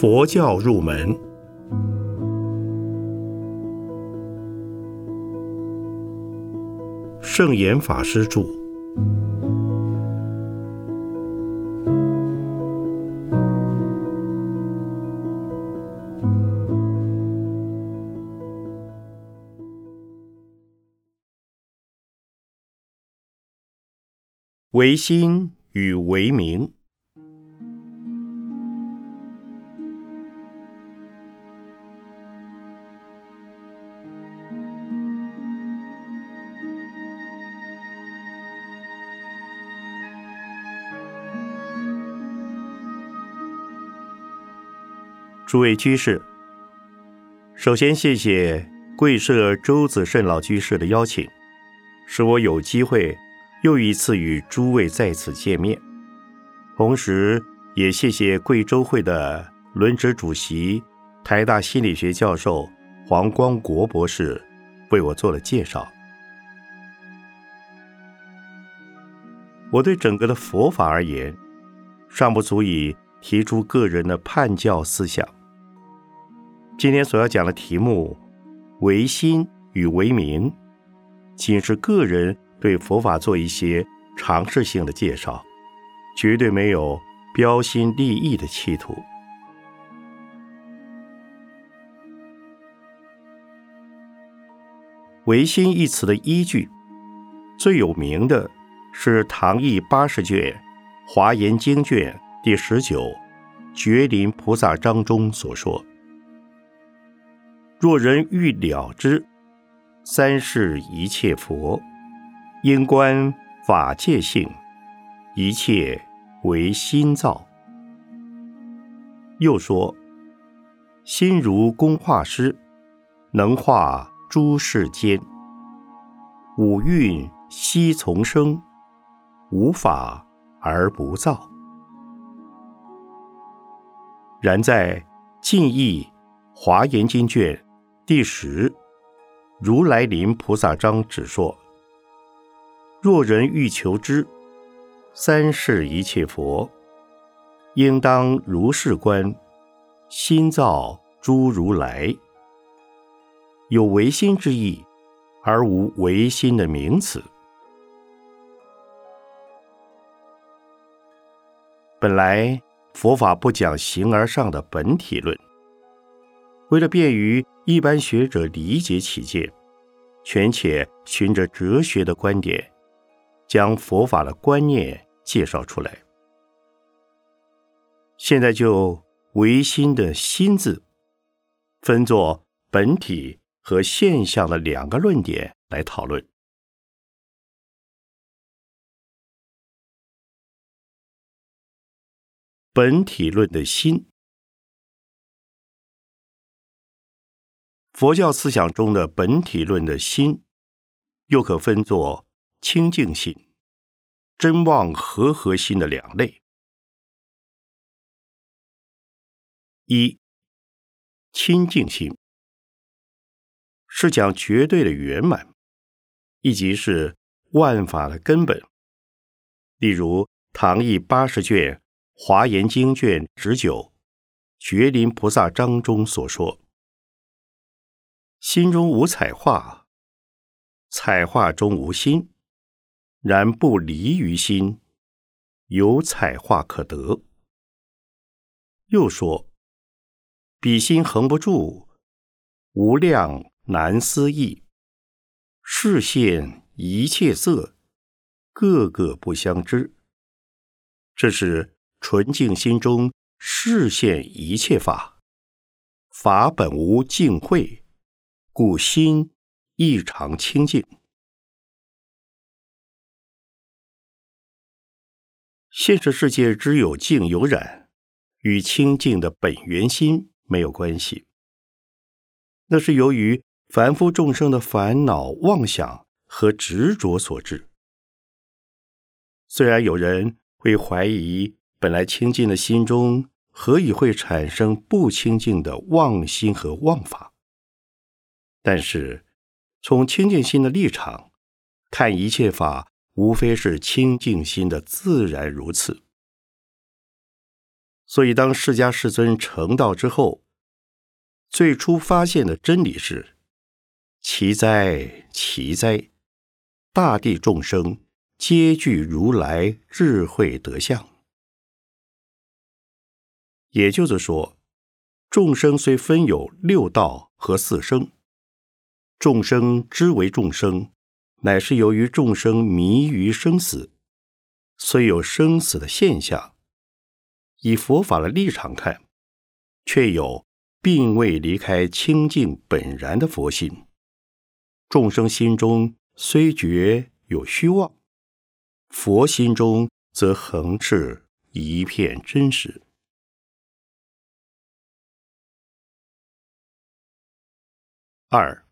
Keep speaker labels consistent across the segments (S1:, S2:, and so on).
S1: 佛教入门，圣严法师著。唯心与唯名。诸位居士，首先谢谢贵社周子慎老居士的邀请，使我有机会又一次与诸位在此见面。同时，也谢谢贵州会的轮值主席、台大心理学教授黄光国博士为我做了介绍。我对整个的佛法而言，尚不足以提出个人的叛教思想。今天所要讲的题目“唯心与唯名”，仅是个人对佛法做一些尝试性的介绍，绝对没有标新立异的企图。“唯心”一词的依据，最有名的是唐译八十卷《华严经》卷第十九《觉林菩萨章》中所说。若人欲了之，三世一切佛，应观法界性，一切为心造。又说，心如工画师，能画诸世间。五蕴悉从生，无法而不造。然在近义华严经卷。第十，如来临菩萨章只说：若人欲求之，三世一切佛，应当如是观，心造诸如来。有唯心之意，而无唯心的名词。本来佛法不讲形而上的本体论。为了便于一般学者理解起见，权且循着哲学的观点，将佛法的观念介绍出来。现在就唯心的心字，分作本体和现象的两个论点来讨论。本体论的心。佛教思想中的本体论的心，又可分作清净心、真妄和合心的两类。一清净心是讲绝对的圆满，以及是万法的根本。例如唐译八十卷《华严经》卷十九《觉林菩萨章》中所说。心中无彩画，彩画中无心，然不离于心，有彩画可得。又说，彼心恒不住，无量难思议，视现一切色，个个不相知。这是纯净心中视现一切法，法本无净慧。故心异常清净。现实世界之有净有染，与清净的本源心没有关系。那是由于凡夫众生的烦恼、妄想和执着所致。虽然有人会怀疑，本来清净的心中，何以会产生不清净的妄心和妄法？但是，从清净心的立场看，一切法无非是清净心的自然如此。所以，当释迦世尊成道之后，最初发现的真理是：奇哉，奇哉！大地众生皆具如来智慧德相。也就是说，众生虽分有六道和四生，众生之为众生，乃是由于众生迷于生死，虽有生死的现象。以佛法的立场看，却有并未离开清净本然的佛心。众生心中虽觉有虚妄，佛心中则恒是一片真实。二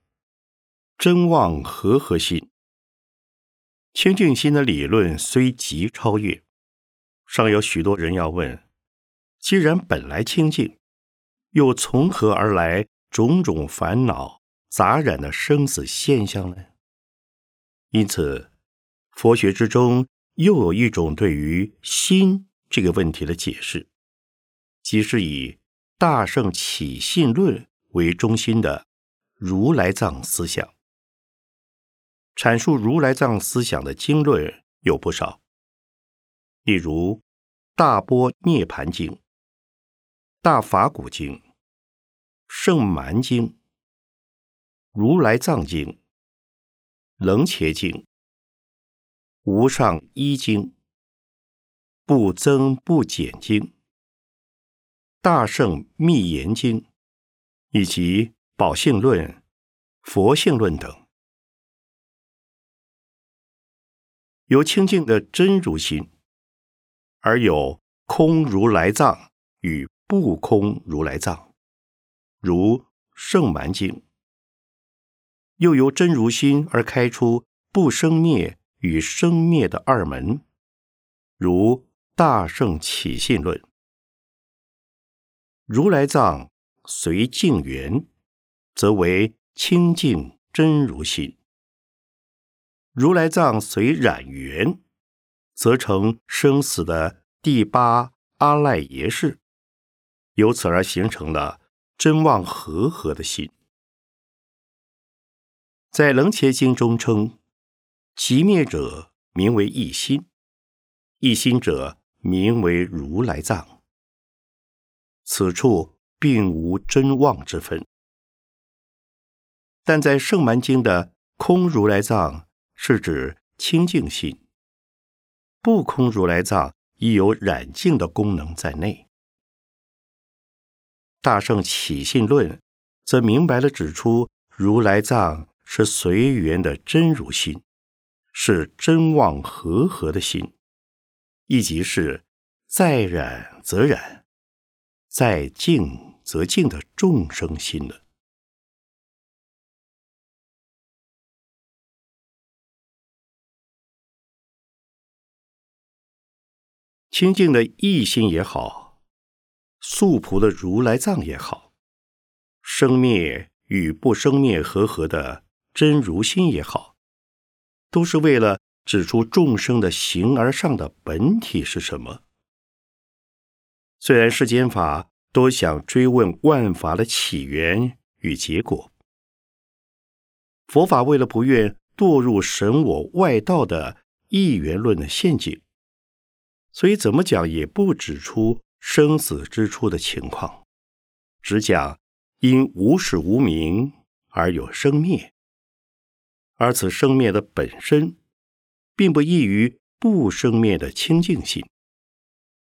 S1: 真妄和合心，清净心的理论虽极超越，尚有许多人要问。既然本来清净，又从何而来种种烦恼杂染的生死现象呢？因此，佛学之中又有一种对于心这个问题的解释，即是以大圣起信论为中心的如来藏思想。阐述如来藏思想的经论有不少，例如《大波涅盘经》。大法古经、圣蛮经、如来藏经、楞伽经、无上一经、不增不减经、大圣密言经，以及宝性论、佛性论等，有清净的真如心，而有空如来藏与。不空如来藏，如圣蛮经，又由真如心而开出不生灭与生灭的二门，如大圣起信论。如来藏随境缘，则为清净真如心；如来藏随染缘，则成生死的第八阿赖耶识。由此而形成了真妄和合的心，在《楞伽经》中称：其灭者名为一心，一心者名为如来藏。此处并无真妄之分，但在《圣蛮经》的空如来藏是指清净心，不空如来藏亦有染净的功能在内。大圣起信论，则明白了指出，如来藏是随缘的真如心，是真妄和合的心，亦即是在染则染，在净则净的众生心了。清净的意心也好。素朴的如来藏也好，生灭与不生灭和合的真如心也好，都是为了指出众生的形而上的本体是什么。虽然世间法都想追问万法的起源与结果，佛法为了不愿堕入神我外道的一元论的陷阱，所以怎么讲也不指出。生死之初的情况，只讲因无始无明而有生灭，而此生灭的本身，并不异于不生灭的清净心。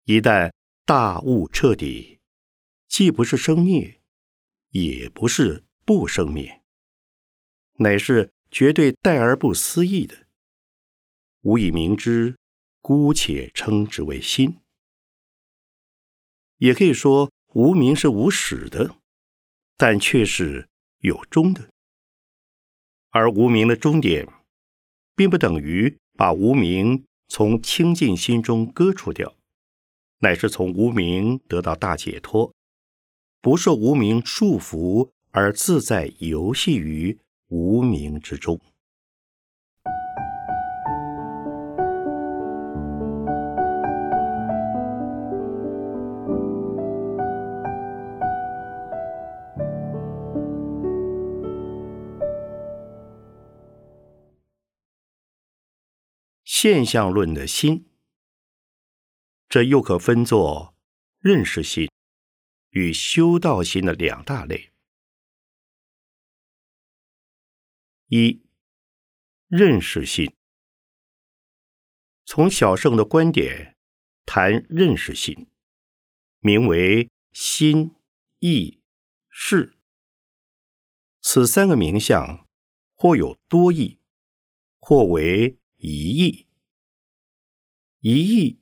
S1: 一旦大悟彻底，既不是生灭，也不是不生灭，乃是绝对待而不思议的。无以明之，姑且称之为心。也可以说，无名是无始的，但却是有终的。而无名的终点，并不等于把无名从清净心中割除掉，乃是从无名得到大解脱，不受无名束缚，而自在游戏于无名之中。现象论的心。这又可分作认识心与修道心的两大类。一、认识心。从小圣的观点谈认识心，名为心、意、识。此三个名相，或有多义，或为一义。一义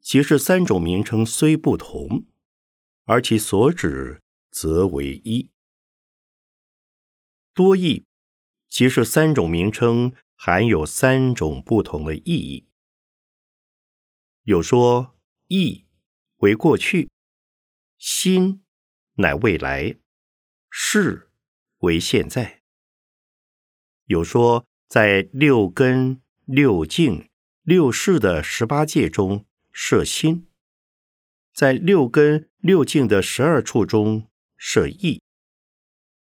S1: 即是三种名称虽不同，而其所指则为一。多义即是三种名称含有三种不同的意义。有说意为过去，心乃未来，事。为现在，有说在六根、六境、六识的十八界中设心，在六根、六境的十二处中设意，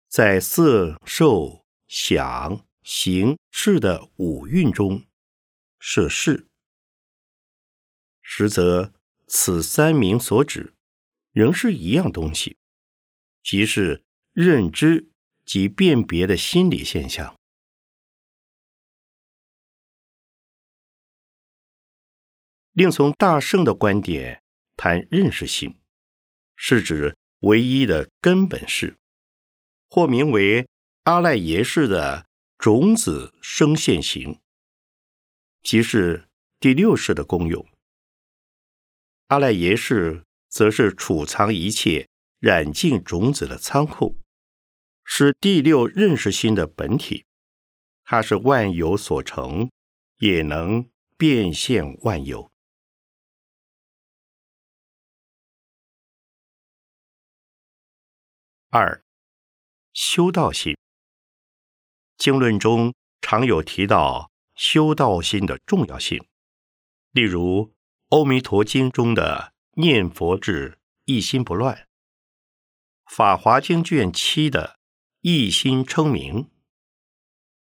S1: 在色、受、想、行、识的五蕴中设事。实则此三名所指，仍是一样东西，即是认知。及辨别的心理现象。另从大圣的观点谈认识性，是指唯一的根本式，或名为阿赖耶识的种子生现行，即是第六世的功用。阿赖耶识则是储藏一切染净种子的仓库。是第六认识心的本体，它是万有所成，也能变现万有。二修道心，经论中常有提到修道心的重要性，例如《阿弥陀经》中的念佛智一心不乱，《法华经》卷七的。一心称名，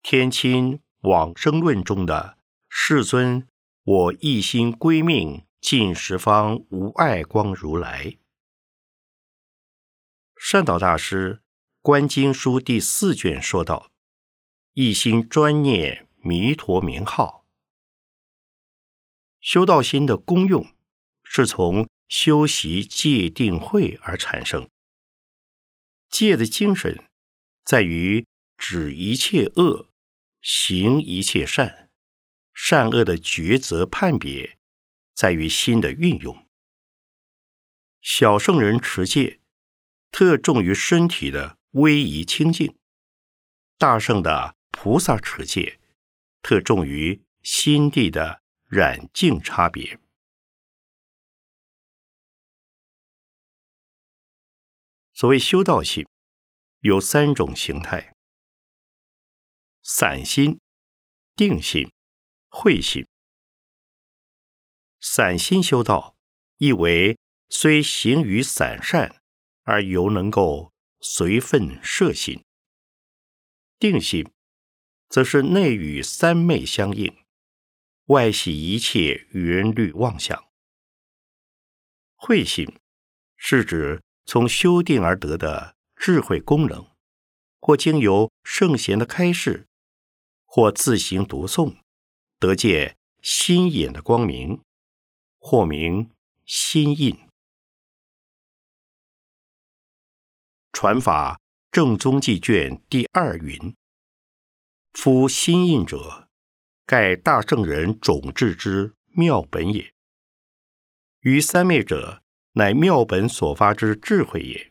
S1: 天亲往生论中的世尊，我一心归命尽十方无碍光如来。善导大师《观经书》第四卷说道：“一心专念弥陀名号，修道心的功用是从修习戒定慧而产生，戒的精神。”在于止一切恶，行一切善，善恶的抉择判别，在于心的运用。小圣人持戒，特重于身体的威仪清净；大圣的菩萨持戒，特重于心地的染净差别。所谓修道性。有三种形态：散心、定心、慧心。散心修道，意为虽行于散善，而犹能够随分摄心；定心，则是内与三昧相应，外系一切缘虑妄想。慧心，是指从修定而得的。智慧功能，或经由圣贤的开示，或自行读诵，得见心眼的光明，或名心印。传法正宗记卷第二云：“夫心印者，盖大圣人种智之妙本也。于三昧者，乃妙本所发之智慧也。”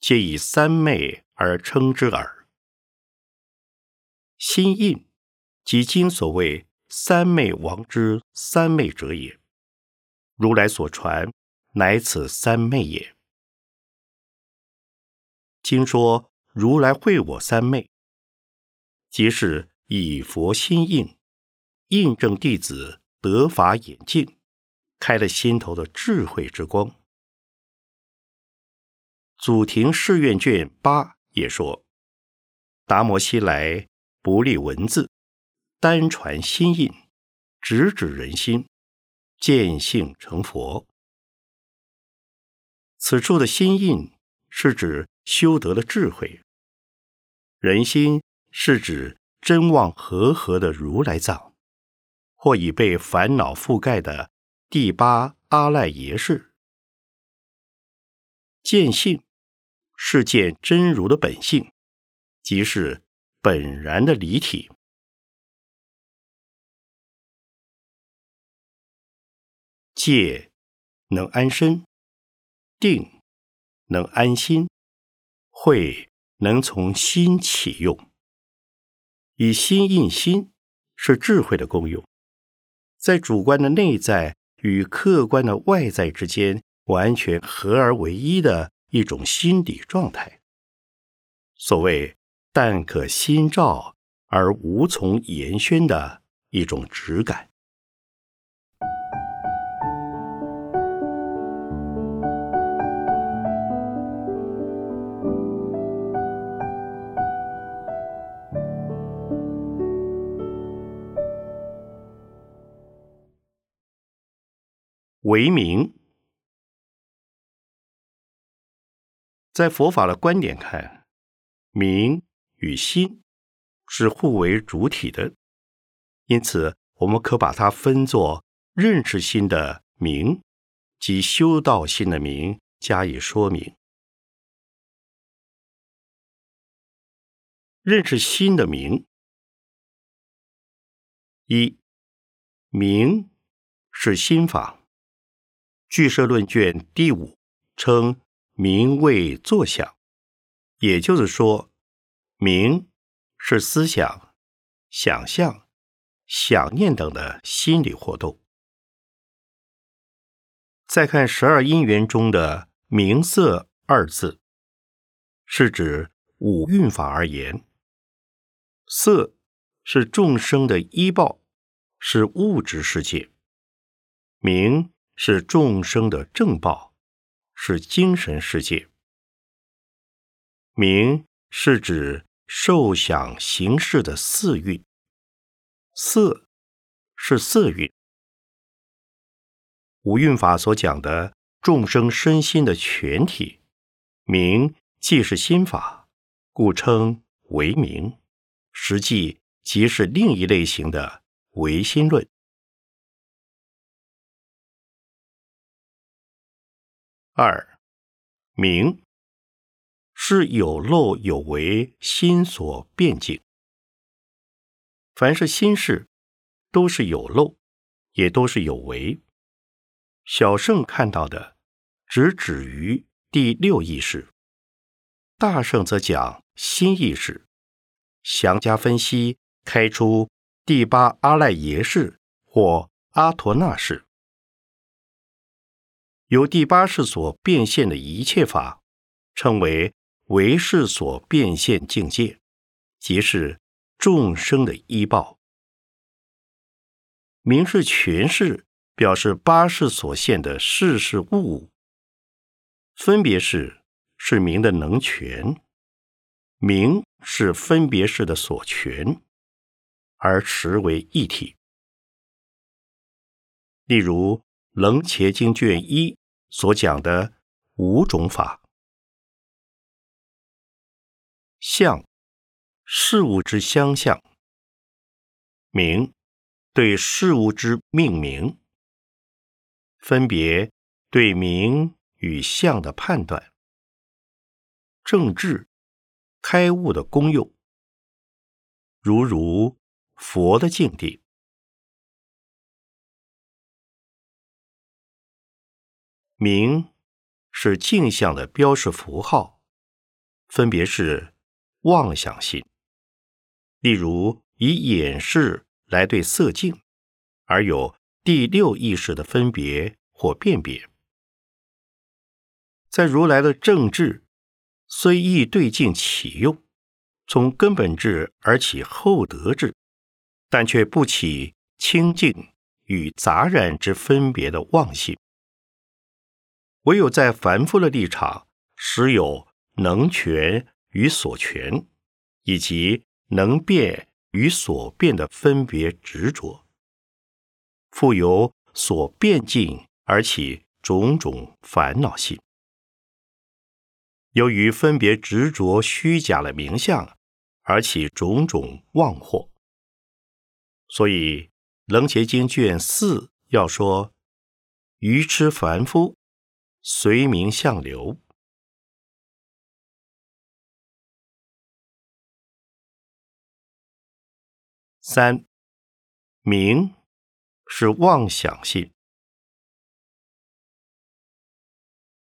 S1: 皆以三昧而称之耳。心印，即今所谓三昧王之三昧者也。如来所传，乃此三昧也。经说如来会我三昧，即是以佛心印，印证弟子得法眼镜，开了心头的智慧之光。祖庭誓愿卷八也说：“达摩西来不立文字，单传心印，直指人心，见性成佛。此处的心印是指修得了智慧，人心是指真妄和合的如来藏，或已被烦恼覆盖的第八阿赖耶识。见性是见真如的本性，即是本然的离体。戒能安身，定能安心，慧能从心起用。以心印心是智慧的功用，在主观的内在与客观的外在之间完全合而为一的一种心理状态。所谓“但可心照而无从言宣”的一种直感。为名，在佛法的观点看，名与心是互为主体的，因此我们可把它分作认识心的名及修道心的名加以说明。认识心的名，一名是心法。俱舍论卷第五称名为作想，也就是说，名是思想、想象、想念等的心理活动。再看十二因缘中的“名色”二字，是指五蕴法而言，色是众生的依报，是物质世界，名。是众生的正报，是精神世界。名是指受想行识的四蕴，色是色蕴。五蕴法所讲的众生身心的全体，名既是心法，故称为名，实际即是另一类型的唯心论。二名是有漏有为心所变境。凡是心事，都是有漏，也都是有为。小圣看到的，只止于第六意识；大圣则讲心意识，详加分析，开出第八阿赖耶识或阿陀那识。由第八世所变现的一切法，称为唯世所变现境界，即是众生的依报。名是权势，表示八世所现的事事物物，分别是是名的能权，名是分别式的所权，而实为一体。例如《楞伽经》卷一。所讲的五种法，相，事物之相相；名，对事物之命名；分别，对名与相的判断；政治，开悟的功用；如如佛的境地。明是镜像的标识符号，分别是妄想性。例如，以眼视来对色镜，而有第六意识的分别或辨别。在如来的正智，虽亦对镜起用，从根本智而起后得智，但却不起清净与杂染之分别的妄性。唯有在凡夫的立场，时有能权与所权，以及能变与所变的分别执着，复有所变境而起种种烦恼性。由于分别执着虚假的名相，而起种种妄惑。所以《楞伽经》卷四要说：“愚痴凡夫，随名相流。”三名是妄想性，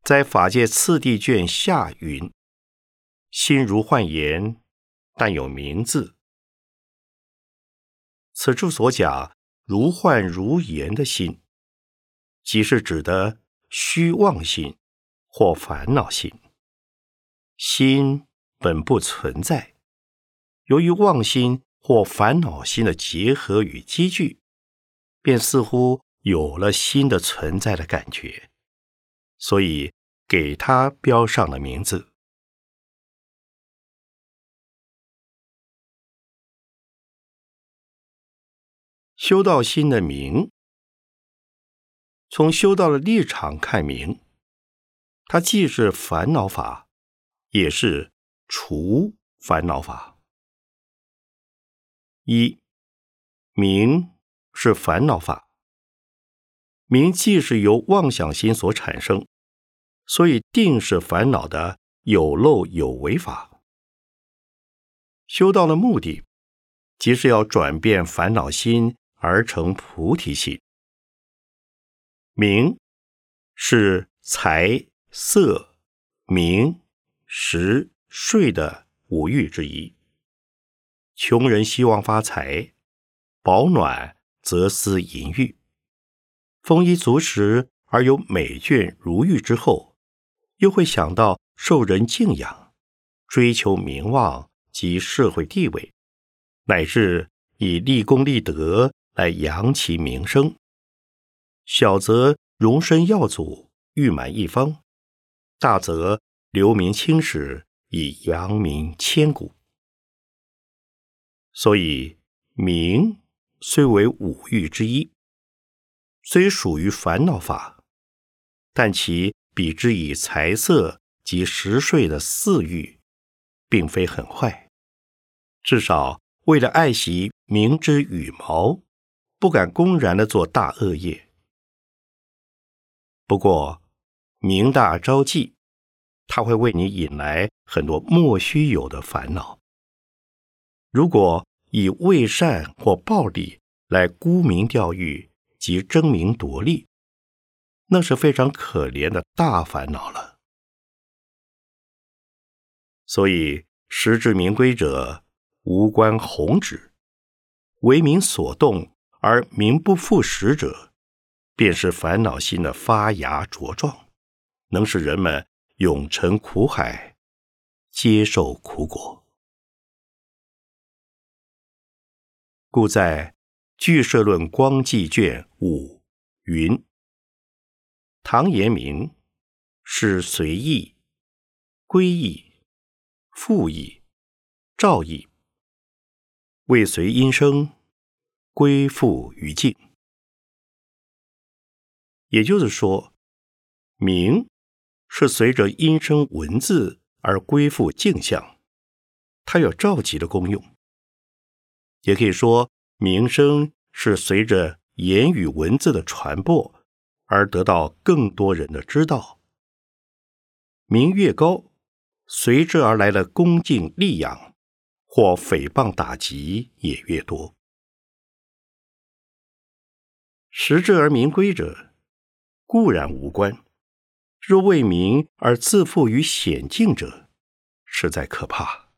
S1: 在法界次第卷下云：“心如幻言，但有名字。”此处所讲如幻如言的心，即是指的虚妄心或烦恼心。心本不存在，由于妄心。或烦恼心的结合与积聚，便似乎有了心的存在的感觉，所以给它标上了名字。修道心的名，从修道的立场看明，它既是烦恼法，也是除烦恼法。一名是烦恼法，名既是由妄想心所产生，所以定是烦恼的有漏有为法。修道的目的，即是要转变烦恼心而成菩提心。名是财色名食睡的五欲之一。穷人希望发财，保暖则思淫欲；丰衣足食而有美眷如玉之后，又会想到受人敬仰，追求名望及社会地位，乃至以立功立德来扬其名声。小则荣身耀祖，誉满一方；大则留名青史，以扬名千古。所以，名虽为五欲之一，虽属于烦恼法，但其比之以财色及食睡的四欲，并非很坏。至少为了爱惜名之羽毛，不敢公然的做大恶业。不过，名大招忌，它会为你引来很多莫须有的烦恼。如果以为善或暴力来沽名钓誉及争名夺利，那是非常可怜的大烦恼了。所以，实至名归者，无关宏旨，为民所动而名不副实者，便是烦恼心的发芽茁壮，能使人们永沉苦海，接受苦果。故在《俱舍论光记卷五》云：“唐言明是随意、归意、复意、照意，未随因生，归复于境。”也就是说，明是随着音声文字而归复镜像，它有召集的功用。也可以说，名声是随着言语文字的传播而得到更多人的知道。名越高，随之而来的恭敬力养或诽谤打击也越多。实至而名归者，固然无关；若为名而自负于险境者，实在可怕。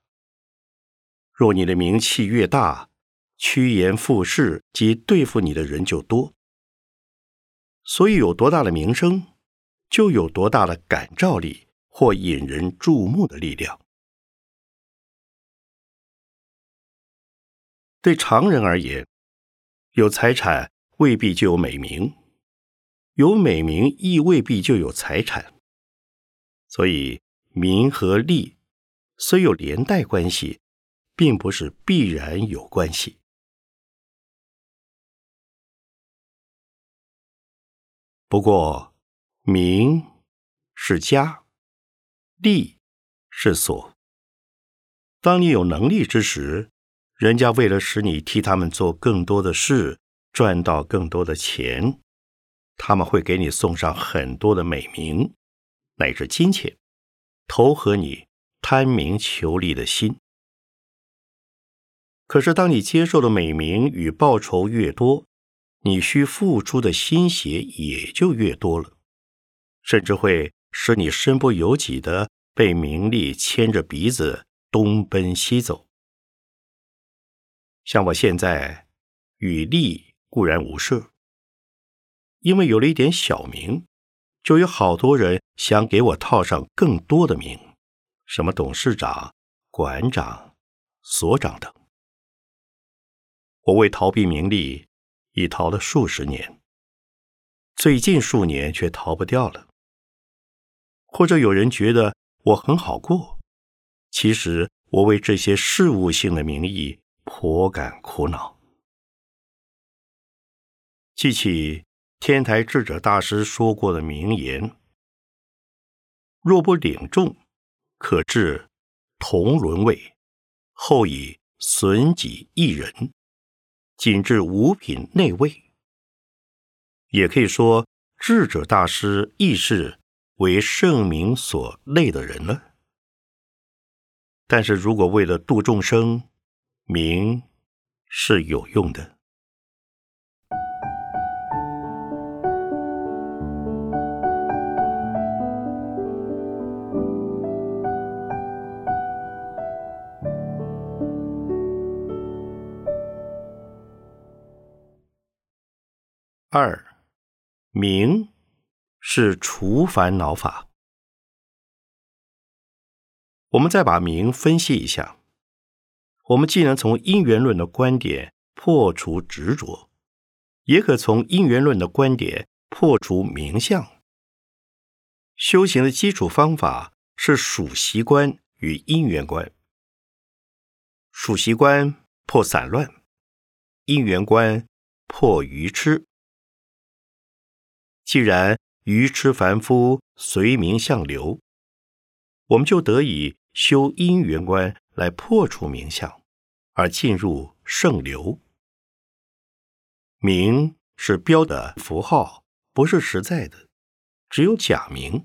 S1: 若你的名气越大，趋炎附势及对付你的人就多，所以有多大的名声，就有多大的感召力或引人注目的力量。对常人而言，有财产未必就有美名，有美名亦未必就有财产。所以名和利虽有连带关系，并不是必然有关系。不过，名是家，利是所。当你有能力之时，人家为了使你替他们做更多的事，赚到更多的钱，他们会给你送上很多的美名，乃至金钱，投合你贪名求利的心。可是，当你接受的美名与报酬越多，你需付出的心血也就越多了，甚至会使你身不由己的被名利牵着鼻子东奔西走。像我现在与利固然无涉，因为有了一点小名，就有好多人想给我套上更多的名，什么董事长、馆长、所长等。我为逃避名利。已逃了数十年，最近数年却逃不掉了。或者有人觉得我很好过，其实我为这些事务性的名义颇感苦恼。记起天台智者大师说过的名言：“若不领众，可致同伦位，后以损己益人。”仅至五品内位，也可以说智者大师亦是为圣明所累的人了。但是如果为了度众生，名是有用的。二，名是除烦恼法。我们再把名分析一下，我们既能从因缘论的观点破除执着，也可从因缘论的观点破除名相。修行的基础方法是数习观与因缘观。数习观破散乱，因缘观破愚痴。既然愚痴凡夫随名相流，我们就得以修因缘观来破除名相，而进入圣流。名是标的符号，不是实在的，只有假名。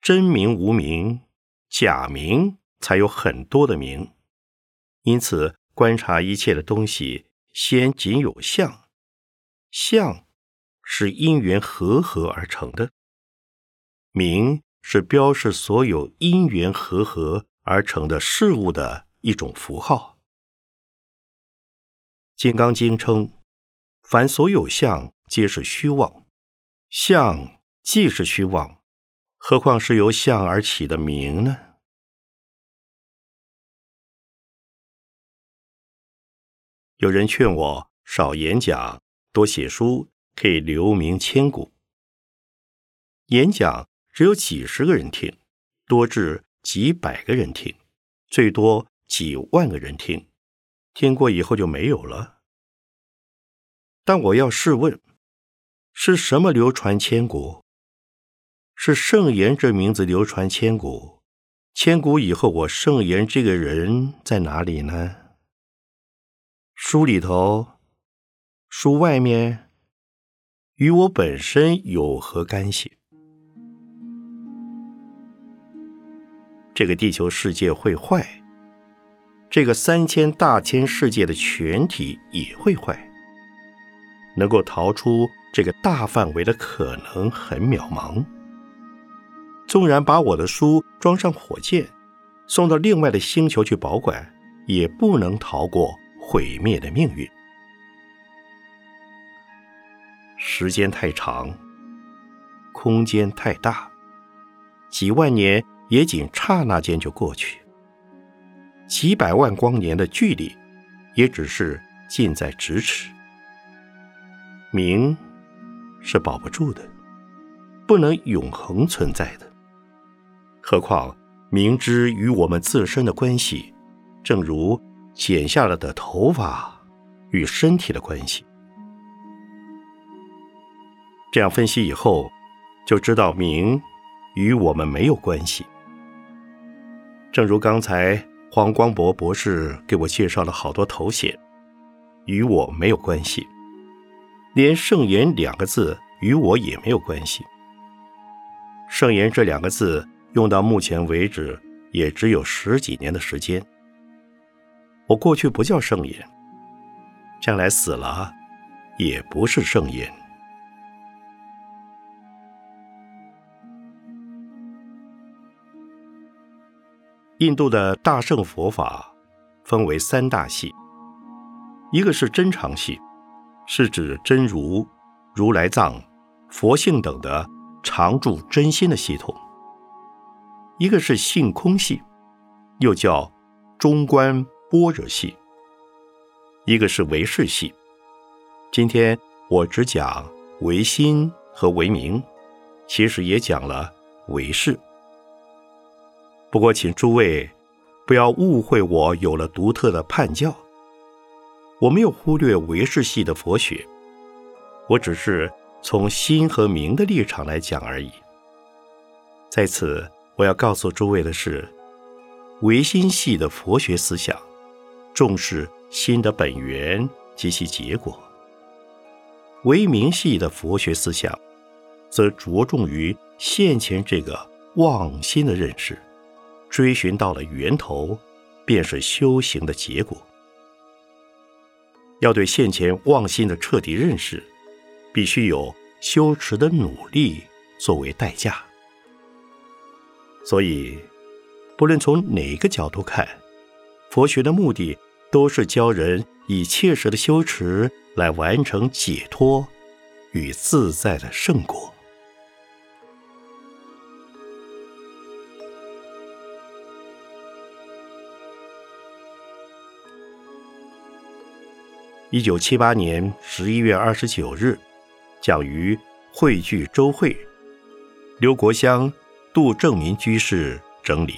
S1: 真名无名，假名才有很多的名。因此，观察一切的东西，先仅有相，相。是因缘和合而成的，名是标示所有因缘和合而成的事物的一种符号。《金刚经》称：“凡所有相，皆是虚妄。相既是虚妄，何况是由相而起的名呢？”有人劝我少演讲，多写书。可以留名千古。演讲只有几十个人听，多至几百个人听，最多几万个人听，听过以后就没有了。但我要试问：是什么流传千古？是圣言这名字流传千古。千古以后，我圣言这个人在哪里呢？书里头，书外面。与我本身有何干系？这个地球世界会坏，这个三千大千世界的全体也会坏。能够逃出这个大范围的可能很渺茫。纵然把我的书装上火箭，送到另外的星球去保管，也不能逃过毁灭的命运。时间太长，空间太大，几万年也仅刹那间就过去；几百万光年的距离，也只是近在咫尺。名是保不住的，不能永恒存在的。何况明知与我们自身的关系，正如剪下了的头发与身体的关系。这样分析以后，就知道名与我们没有关系。正如刚才黄光博博士给我介绍了好多头衔，与我没有关系，连“圣言”两个字与我也没有关系。圣言这两个字用到目前为止也只有十几年的时间。我过去不叫圣言，将来死了也不是圣言。印度的大乘佛法分为三大系，一个是真常系，是指真如、如来藏、佛性等的常住真心的系统；一个是性空系，又叫中观般若系；一个是唯识系。今天我只讲唯心和唯名，其实也讲了唯识。不过，请诸位不要误会，我有了独特的判教。我没有忽略唯识系的佛学，我只是从心和名的立场来讲而已。在此，我要告诉诸位的是，唯心系的佛学思想重视心的本源及其结果；唯名系的佛学思想则着重于现前这个妄心的认识。追寻到了源头，便是修行的结果。要对现前妄心的彻底认识，必须有修持的努力作为代价。所以，不论从哪个角度看，佛学的目的都是教人以切实的修持来完成解脱与自在的圣果。一九七八年十一月二十九日，讲于汇聚周会，刘国香、杜正民居士整理。